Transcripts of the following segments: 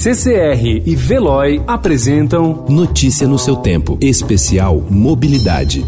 CCR e Veloy apresentam Notícia no seu tempo. Especial Mobilidade.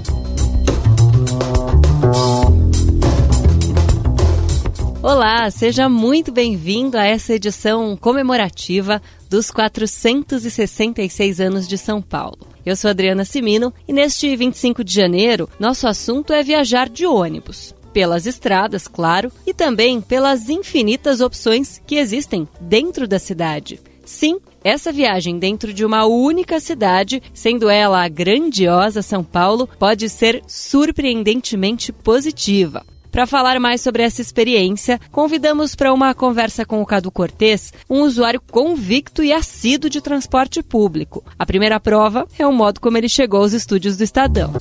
Olá, seja muito bem-vindo a essa edição comemorativa dos 466 anos de São Paulo. Eu sou Adriana Simino e neste 25 de janeiro, nosso assunto é viajar de ônibus. Pelas estradas, claro, e também pelas infinitas opções que existem dentro da cidade. Sim, essa viagem dentro de uma única cidade, sendo ela a grandiosa São Paulo, pode ser surpreendentemente positiva. Para falar mais sobre essa experiência, convidamos para uma conversa com o Cadu Cortez, um usuário convicto e assíduo de transporte público. A primeira prova é o modo como ele chegou aos estúdios do Estadão.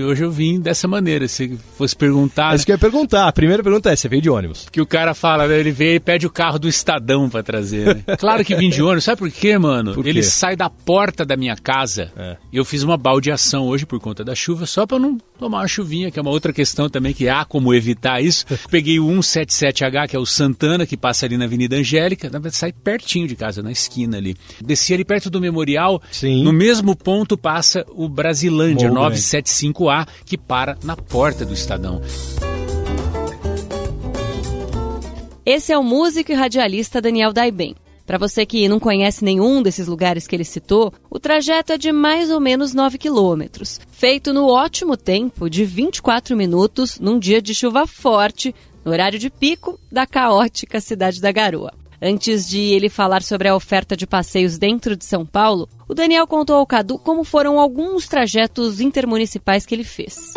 E hoje eu vim dessa maneira. Se fosse perguntar. É isso que eu ia perguntar. A primeira pergunta é: você veio de ônibus? Que o cara fala, né? Ele veio e pede o carro do Estadão para trazer. Né? claro que vim de ônibus. Sabe por quê, mano? Por quê? Ele sai da porta da minha casa. É. E eu fiz uma baldeação hoje por conta da chuva, só para não tomar uma chuvinha, que é uma outra questão também que há como evitar isso. Peguei o 177H, que é o Santana, que passa ali na Avenida Angélica. Na verdade, sai pertinho de casa, na esquina ali. Desci ali perto do memorial. Sim. No mesmo ponto passa o Brasilândia, Bom, 975A, que para na porta do Estadão. Esse é o músico e radialista Daniel Daiben. Para você que não conhece nenhum desses lugares que ele citou, o trajeto é de mais ou menos 9 quilômetros, feito no ótimo tempo de 24 minutos num dia de chuva forte, no horário de pico da caótica cidade da Garoa. Antes de ele falar sobre a oferta de passeios dentro de São Paulo, o Daniel contou ao Cadu como foram alguns trajetos intermunicipais que ele fez.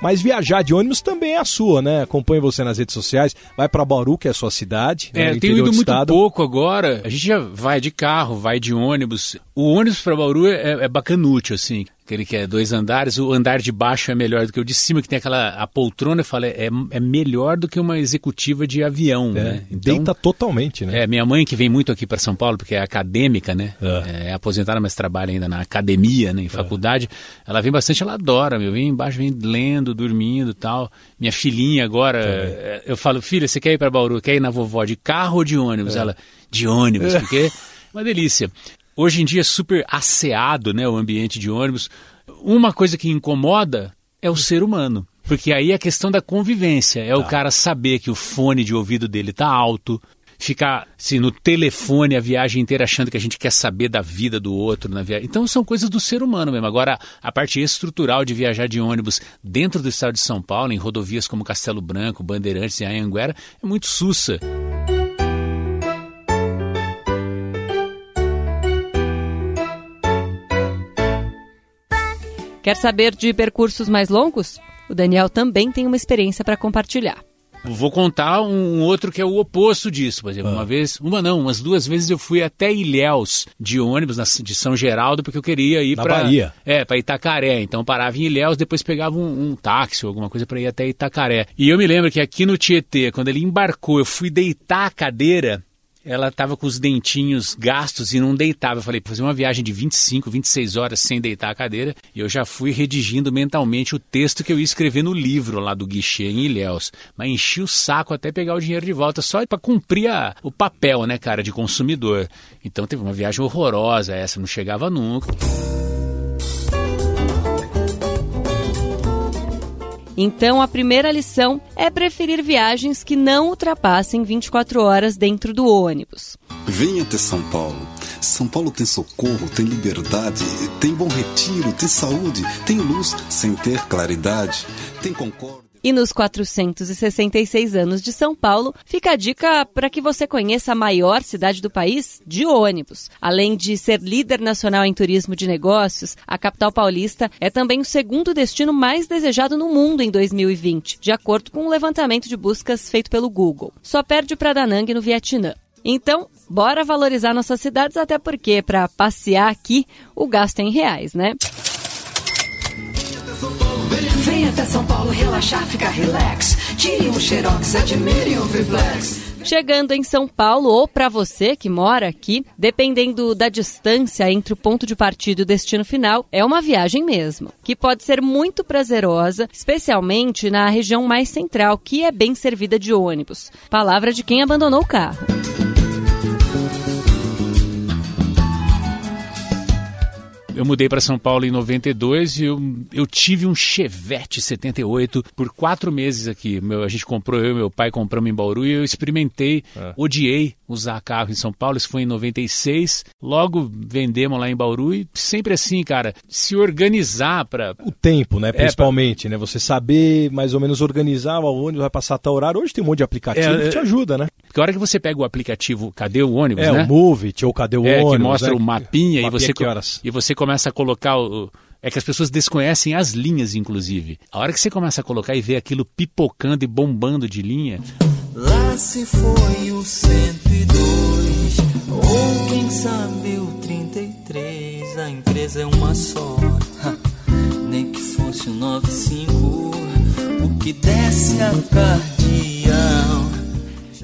Mas viajar de ônibus também é a sua, né? Acompanhe você nas redes sociais. Vai para Bauru, que é a sua cidade. né? É, no tenho ido do muito estado. pouco agora. A gente já vai de carro, vai de ônibus. O ônibus para Bauru é, é bacanútil, assim. Aquele que é dois andares, o andar de baixo é melhor do que o de cima, que tem aquela a poltrona, eu falo, é, é melhor do que uma executiva de avião, É, né? Então, Deita totalmente, né? É, minha mãe que vem muito aqui para São Paulo, porque é acadêmica, né? É. É, aposentada, mas trabalha ainda na academia, né? Em faculdade. Ela vem bastante, ela adora, meu. Vem embaixo, vem lendo, dormindo e tal. Minha filhinha agora, é, eu falo, filha, você quer ir para Bauru? Quer ir na vovó de carro ou de ônibus? Ela, de ônibus, porque é uma delícia. Hoje em dia é super asseado, né? O ambiente de ônibus. Uma coisa que incomoda é o ser humano. Porque aí é a questão da convivência. É o cara saber que o fone de ouvido dele tá alto, ficar assim, no telefone a viagem inteira achando que a gente quer saber da vida do outro na viagem. Então são coisas do ser humano mesmo. Agora, a parte estrutural de viajar de ônibus dentro do estado de São Paulo, em rodovias como Castelo Branco, Bandeirantes e Anhanguera, é muito sussa. Quer saber de percursos mais longos? O Daniel também tem uma experiência para compartilhar. Vou contar um outro que é o oposto disso, por exemplo. Uma vez, uma não, umas duas vezes eu fui até Ilhéus de ônibus na- de São Geraldo porque eu queria ir para Bahia. É, para Itacaré. Então parava em Ilhéus, depois pegava um, um táxi ou alguma coisa para ir até Itacaré. E eu me lembro que aqui no Tietê, quando ele embarcou, eu fui deitar a cadeira, ela estava com os dentinhos gastos e não deitava. Eu falei, fazer uma viagem de 25, 26 horas sem deitar a cadeira. E eu já fui redigindo mentalmente o texto que eu ia escrever no livro lá do guichê em Ilhéus. Mas enchi o saco até pegar o dinheiro de volta, só para cumprir a- o papel, né, cara, de consumidor. Então teve uma viagem horrorosa essa, não chegava nunca. Então, a primeira lição é preferir viagens que não ultrapassem 24 horas dentro do ônibus. Venha até São Paulo. São Paulo tem socorro, tem liberdade, tem bom retiro, tem saúde, tem luz sem ter claridade, tem concórdia. E nos 466 anos de São Paulo, fica a dica para que você conheça a maior cidade do país de ônibus. Além de ser líder nacional em turismo de negócios, a capital paulista é também o segundo destino mais desejado no mundo em 2020, de acordo com um levantamento de buscas feito pelo Google. Só perde para Da Nang no Vietnã. Então, bora valorizar nossas cidades, até porque para passear aqui, o gasto é em reais, né? Vem até São Paulo relaxar, ficar relax. Tire um xerox, admire um triplex. Chegando em São Paulo, ou para você que mora aqui, dependendo da distância entre o ponto de partida e o destino final, é uma viagem mesmo, que pode ser muito prazerosa, especialmente na região mais central, que é bem servida de ônibus. Palavra de quem abandonou o carro. Eu mudei para São Paulo em 92 e eu, eu tive um Chevette 78 por quatro meses aqui. Meu, a gente comprou, eu e meu pai compramos em Bauru e eu experimentei, odiei usar carro em São Paulo. Isso foi em 96. Logo vendemos lá em Bauru e sempre assim, cara, se organizar para O tempo, né? Principalmente, né? Você saber mais ou menos organizar o ônibus vai passar tal horário. Hoje tem um monte de aplicativo É, que te é, ajuda, né? Porque a hora que você pega o aplicativo Cadê o ônibus, É, né? o Move It ou Cadê o É, ônibus. que mostra né? o mapinha, e Mapinha você que horas. e você começa a colocar o é que as pessoas desconhecem as linhas, inclusive. A hora que você começa a colocar e ver aquilo pipocando e bombando de linha, Lá se foi o 102, ou quem sabe o 33. A empresa é uma só, nem que fosse o 95. O que desce a cardeal.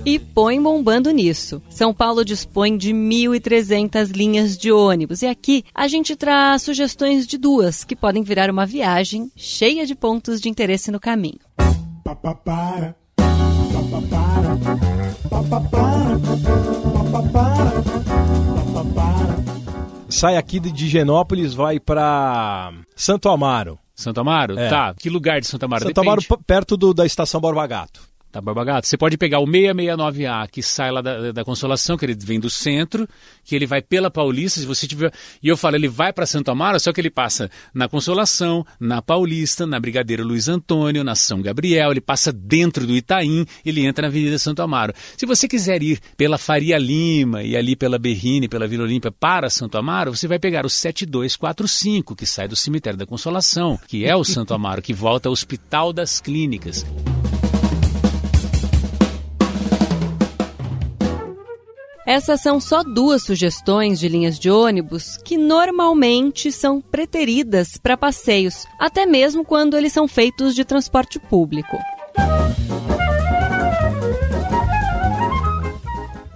E põe bombando nisso. São Paulo dispõe de 1.300 linhas de ônibus. E aqui a gente traz sugestões de duas que podem virar uma viagem cheia de pontos de interesse no caminho. Sai aqui de Genópolis, vai pra Santo Amaro. Santo Amaro? É. Tá. Que lugar de Santo Amaro? Santo Amaro, Depende. p- perto do- da estação Borba Gato. Tá, Barba Gato. Você pode pegar o 669A, que sai lá da, da Consolação, que ele vem do centro, que ele vai pela Paulista, se você tiver... E eu falo, ele vai para Santo Amaro, só que ele passa na Consolação, na Paulista, na Brigadeiro Luiz Antônio, na São Gabriel, ele passa dentro do Itaim, ele entra na Avenida Santo Amaro. Se você quiser ir pela Faria Lima e ali pela Berrine, pela Vila Olímpia para Santo Amaro, você vai pegar o 7245, que sai do Cemitério da Consolação, que é o Santo Amaro, que volta ao Hospital das Clínicas. Essas são só duas sugestões de linhas de ônibus que normalmente são preteridas para passeios, até mesmo quando eles são feitos de transporte público.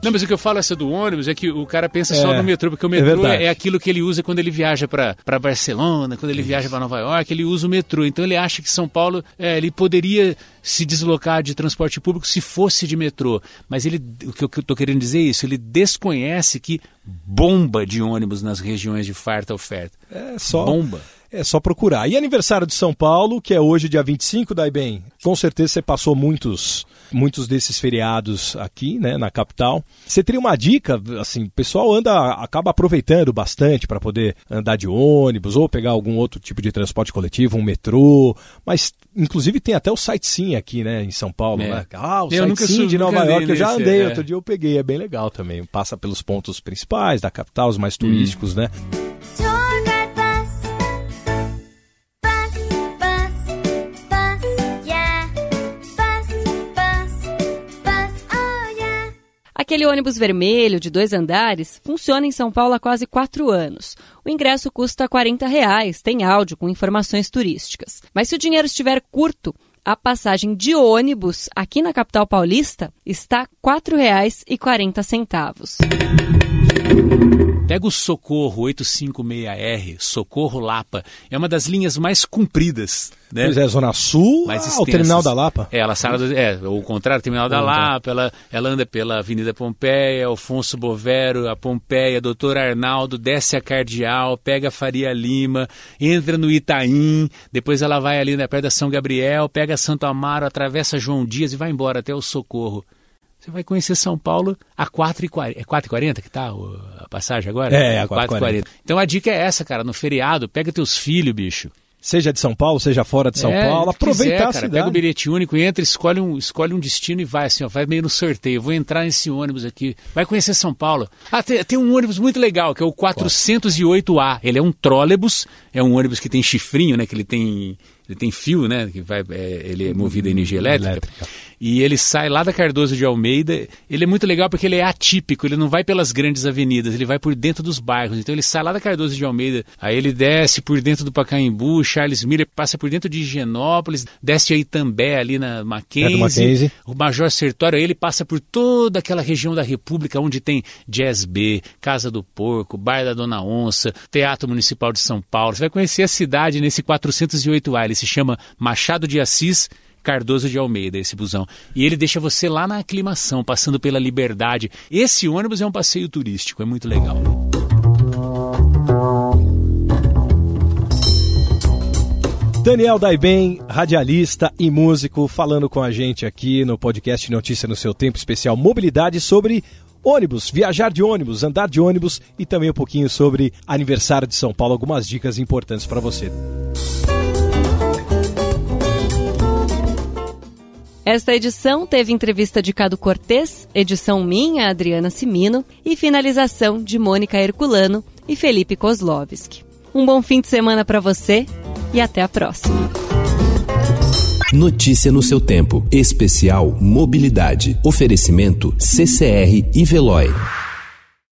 Não, mas o que eu falo essa do ônibus é que o cara pensa só É, no metrô, porque o é metrô verdade. é, aquilo que ele usa quando ele viaja para Barcelona, quando ele viaja para Nova York, ele usa o metrô. Então ele acha que São Paulo, é, ele poderia se deslocar de transporte público se fosse de metrô. Mas ele, o que eu estou querendo dizer é isso, ele desconhece que bomba de ônibus nas regiões de farta oferta. É só, Bomba. É só procurar. E aniversário de São Paulo, que é hoje, dia 25, daí bem. Com certeza você passou muitos, muitos desses feriados aqui, né, na capital. Você teria uma dica, assim, o pessoal anda, acaba aproveitando bastante para poder andar de ônibus ou pegar algum outro tipo de transporte coletivo, um metrô, mas inclusive tem até o sightseeing aqui, né, em São Paulo, É. né? Ah, o Eu nunca sightseeing sou- de Nova York, eu já andei, é. outro dia eu peguei, é bem legal também. Passa pelos pontos principais da capital, os mais turísticos, né? Aquele ônibus vermelho de dois andares funciona em São Paulo há quase quatro anos. O ingresso custa 40 reais, tem áudio com informações turísticas. Mas se o dinheiro estiver curto, a passagem de ônibus aqui na capital paulista está R$ 4,40. Pega o Socorro 856R, Socorro Lapa. É uma das linhas mais compridas, né? Pois é, Zona Sul, mais ah, o. Terminal da Lapa. É, ela sai do, é, o contrário, Terminal da Ah. Lapa, ela, ela anda pela Avenida Pompeia, Alfonso Bovero, a Pompeia, Doutor Arnaldo, desce a Cardeal, pega a Faria Lima, entra no Itaim, depois ela vai ali né, perto da São Gabriel, pega Santo Amaro, atravessa João Dias e vai embora até o Socorro. Você vai conhecer São Paulo a 4h40. É 4h40 que tá a passagem agora? É, a 4h40. Então a dica é essa, cara. No feriado, pega teus filhos, bicho. Seja de São Paulo, seja fora de São É, Paulo, se quiser, aproveitar a cara, cidade. Pega o bilhete único, entra, escolhe um, escolhe um destino e vai assim, ó, vai meio no sorteio. Vou entrar nesse ônibus aqui, vai conhecer São Paulo. Ah, tem, tem um ônibus muito legal, que é o 408A. Ele é um trólebus, é um ônibus que tem chifrinho, né, que ele tem ele tem fio, né? Que vai, é, ele é movido a energia elétrica. Elétrica. E ele sai lá da Cardoso de Almeida. Ele é muito legal porque ele é atípico, ele não vai pelas grandes avenidas, ele vai por dentro dos bairros. Então ele sai lá da Cardoso de Almeida, aí ele desce por dentro do Pacaembu, Charles Miller, passa por dentro de Higienópolis, desce aí Itambé ali na Mackenzie, Mackenzie. o Major Sertório, aí ele passa por toda aquela região da República onde tem Jazz B, Casa do Porco, Bar da Dona Onça, Teatro Municipal de São Paulo. Você vai conhecer a cidade nesse 408A, ele se chama Machado de Assis Cardoso de Almeida, esse busão. E ele deixa você lá na aclimação, passando pela liberdade. Esse ônibus é um passeio turístico, é muito legal. Daniel Daiben, radialista e músico, falando com a gente aqui no podcast Notícia no Seu Tempo Especial Mobilidade sobre ônibus, viajar de ônibus, andar de ônibus e também um pouquinho sobre aniversário de São Paulo, algumas dicas importantes para você. Esta edição teve entrevista de Cado Cortês, edição minha, Adriana Simino, e finalização de Mônica Herculano e Felipe Kozlovski. Um bom fim de semana para você e até a próxima. Notícia no seu tempo. Especial Mobilidade. Oferecimento CCR e Veloy.